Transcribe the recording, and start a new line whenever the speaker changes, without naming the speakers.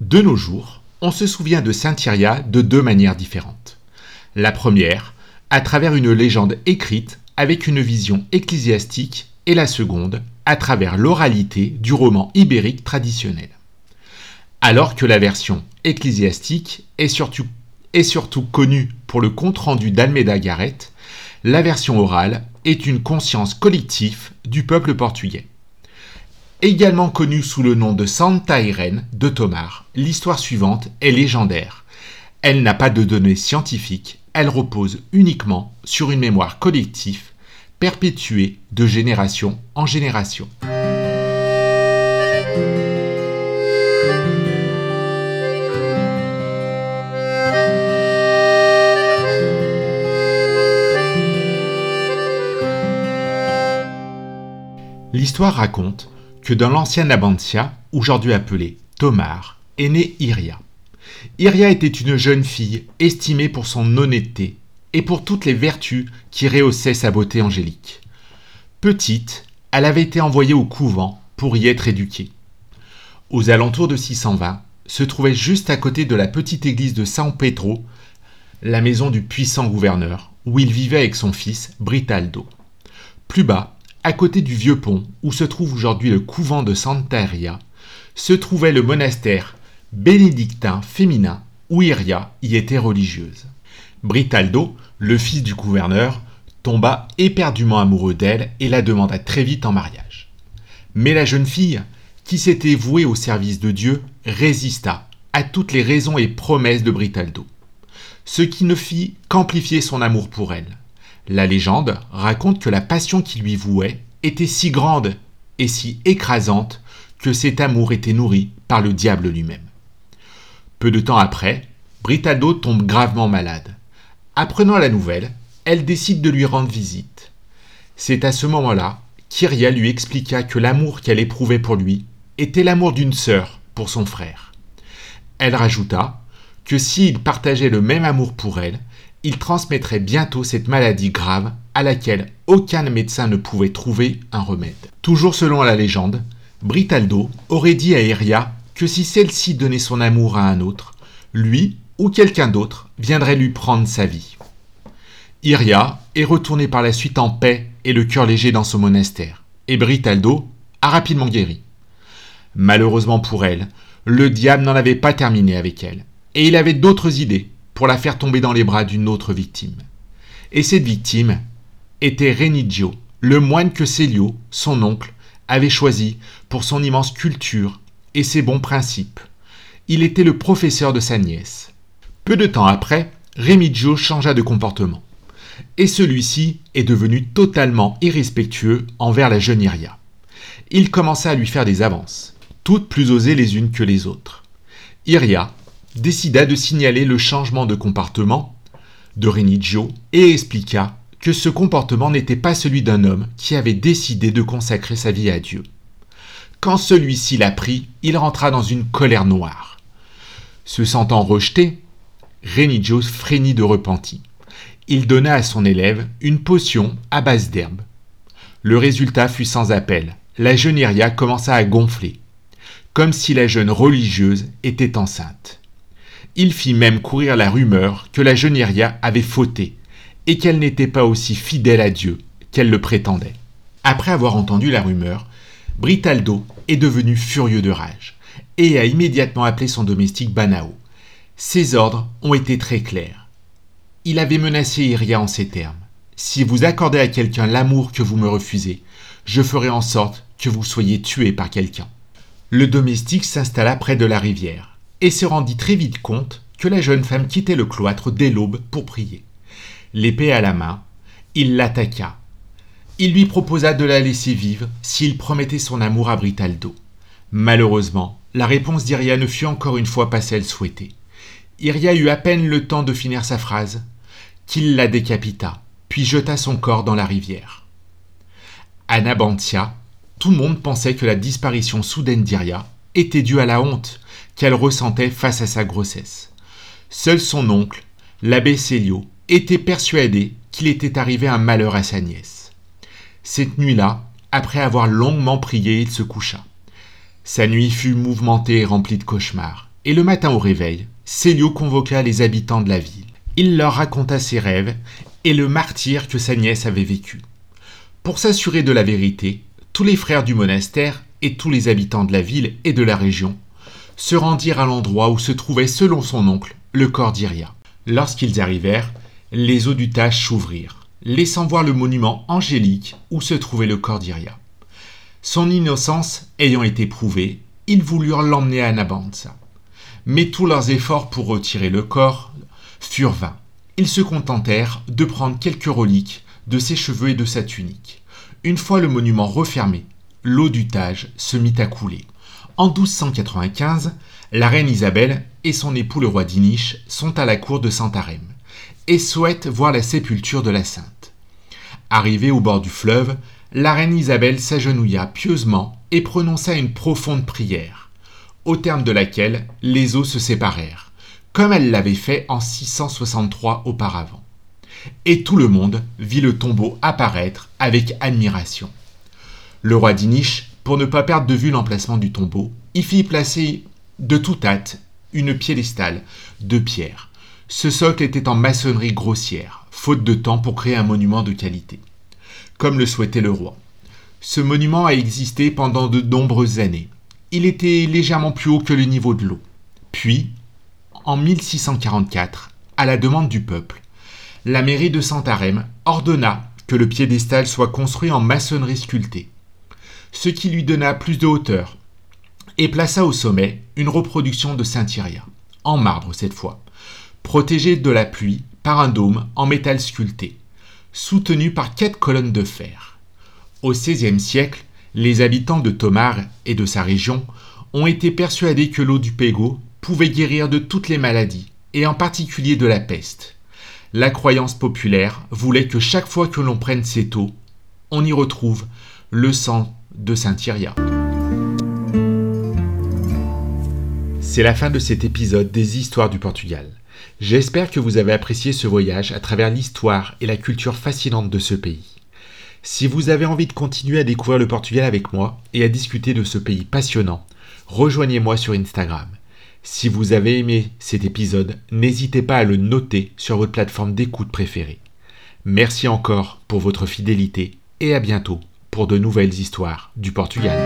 De nos jours, on se souvient de Saint Iria de deux manières différentes. La première, à travers une légende écrite avec une vision ecclésiastique, et la seconde, à travers l'oralité du roman ibérique traditionnel. Alors que la version ecclésiastique est surtout, connue pour le compte-rendu d'Almeida Garrett, la version orale est une conscience collective du peuple portugais. Également connue sous le nom de Santa Irene de Tomar, l'histoire suivante est légendaire. Elle n'a pas de données scientifiques, elle repose uniquement sur une mémoire collective perpétuée de génération en génération. L'histoire raconte que dans l'ancienne Abantia, aujourd'hui appelée Tomar, est née Iria. Iria était une jeune fille estimée pour son honnêteté et pour toutes les vertus qui rehaussaient sa beauté angélique. Petite, elle avait été envoyée au couvent pour y être éduquée. Aux alentours de 620, se trouvait juste à côté de la petite église de San Pedro, la maison du puissant gouverneur, où il vivait avec son fils Britaldo. Plus bas, à côté du vieux pont où se trouve aujourd'hui le couvent de Santa Iria, se trouvait le monastère bénédictin féminin où Iria y était religieuse. Britaldo, le fils du gouverneur, tomba éperdument amoureux d'elle et la demanda très vite en mariage. Mais la jeune fille, qui s'était vouée au service de Dieu, résista à toutes les raisons et promesses de Britaldo, ce qui ne fit qu'amplifier son amour pour elle. La légende raconte que la passion qui lui vouait était si grande et si écrasante que cet amour était nourri par le diable lui-même. Peu de temps après, Britaldo tombe gravement malade. Apprenant la nouvelle, elle décide de lui rendre visite. C'est à ce moment-là qu'Iria lui expliqua que l'amour qu'elle éprouvait pour lui était l'amour d'une sœur pour son frère. Elle rajouta que s'il partageait le même amour pour elle, il transmettrait bientôt cette maladie grave à laquelle aucun médecin ne pouvait trouver un remède. Toujours selon la légende, Britaldo aurait dit à Iria que si celle-ci donnait son amour à un autre, lui ou quelqu'un d'autre viendrait lui prendre sa vie. Iria est retournée par la suite en paix et le cœur léger dans son monastère, et Britaldo a rapidement guéri. Malheureusement pour elle, le diable n'en avait pas terminé avec elle, et il avait d'autres idées pour la faire tomber dans les bras d'une autre victime. Et cette victime était Renigio, le moine que Célio, son oncle, avait choisi pour son immense culture et ses bons principes. Il était le professeur de sa nièce. Peu de temps après, Remigio changea de comportement. Et celui-ci est devenu totalement irrespectueux envers la jeune Iria. Il commença à lui faire des avances, toutes plus osées les unes que les autres. Iria décida de signaler le changement de comportement de Renigio et expliqua que ce comportement n'était pas celui d'un homme qui avait décidé de consacrer sa vie à Dieu. Quand celui-ci l'apprit, il rentra dans une colère noire. Se sentant rejeté, Renigio frémit de repentir. Il donna à son élève une potion à base d'herbe. Le résultat fut sans appel. La jeune commença à gonfler, comme si la jeune religieuse était enceinte. Il fit même courir la rumeur que la jeune Iria avait fauté et qu'elle n'était pas aussi fidèle à Dieu qu'elle le prétendait. Après avoir entendu la rumeur, Britaldo est devenu furieux de rage et a immédiatement appelé son domestique Banao. Ses ordres ont été très clairs. Il avait menacé Iria en ces termes. Si vous accordez à quelqu'un l'amour que vous me refusez, je ferai en sorte que vous soyez tué par quelqu'un. Le domestique s'installa près de la rivière et se rendit très vite compte que la jeune femme quittait le cloître dès l'aube pour prier. L'épée à la main, il l'attaqua. Il lui proposa de la laisser vivre s'il promettait son amour à Britaldo. Malheureusement, la réponse d'Iria ne fut encore une fois pas celle souhaitée. Iria eut à peine le temps de finir sa phrase qu'il la décapita, puis jeta son corps dans la rivière. À Nabantia, tout le monde pensait que la disparition soudaine d'Iria était due à la honte qu'elle ressentait face à sa grossesse. Seul son oncle, l'abbé Célio, était persuadé qu'il était arrivé un malheur à sa nièce. Cette nuit-là, après avoir longuement prié, il se coucha. Sa nuit fut mouvementée et remplie de cauchemars, et le matin au réveil, Célio convoqua les habitants de la ville. Il leur raconta ses rêves et le martyr que sa nièce avait vécu. Pour s'assurer de la vérité, tous les frères du monastère et tous les habitants de la ville et de la région se rendirent à l'endroit où se trouvait, selon son oncle, le corps d'Iria. Lorsqu'ils arrivèrent, les eaux du Tage s'ouvrirent, laissant voir le monument angélique où se trouvait le corps d'Iria. Son innocence ayant été prouvée, ils voulurent l'emmener à Nabanza. Mais tous leurs efforts pour retirer le corps furent vains. Ils se contentèrent de prendre quelques reliques de ses cheveux et de sa tunique. Une fois le monument refermé, l'eau du Tage se mit à couler. En 1295, la reine Isabelle et son époux le roi d'Iniche sont à la cour de Santarem et souhaitent voir la sépulture de la sainte. Arrivée au bord du fleuve, la reine Isabelle s'agenouilla pieusement et prononça une profonde prière, au terme de laquelle les eaux se séparèrent, comme elle l'avait fait en 663 auparavant. Et tout le monde vit le tombeau apparaître avec admiration. Le roi d'Iniche, pour ne pas perdre de vue l'emplacement du tombeau, y fit placer de toute hâte une piédestale de pierre. Ce socle était en maçonnerie grossière, faute de temps pour créer un monument de qualité comme le souhaitait le roi. Ce monument a existé pendant de nombreuses années. Il était légèrement plus haut que le niveau de l'eau. Puis, en 1644, à la demande du peuple, la mairie de Santarem ordonna que le piédestal soit construit en maçonnerie sculptée, ce qui lui donna plus de hauteur, et plaça au sommet une reproduction de Saint Iria, en marbre cette fois, protégée de la pluie par un dôme en métal sculpté soutenu par quatre colonnes de fer. Au XVIe siècle, les habitants de Tomar et de sa région ont été persuadés que l'eau du Pégau pouvait guérir de toutes les maladies, et en particulier de la peste. La croyance populaire voulait que chaque fois que l'on prenne cette eau, on y retrouve le sang de Saint Iria. C'est la fin de cet épisode des Histoires du Portugal. J'espère que vous avez apprécié ce voyage à travers l'histoire et la culture fascinante de ce pays. Si vous avez envie de continuer à découvrir le Portugal avec moi et à discuter de ce pays passionnant, rejoignez-moi sur Instagram. Si vous avez aimé cet épisode, n'hésitez pas à le noter sur votre plateforme d'écoute préférée. Merci encore pour votre fidélité et à bientôt pour de nouvelles histoires du Portugal.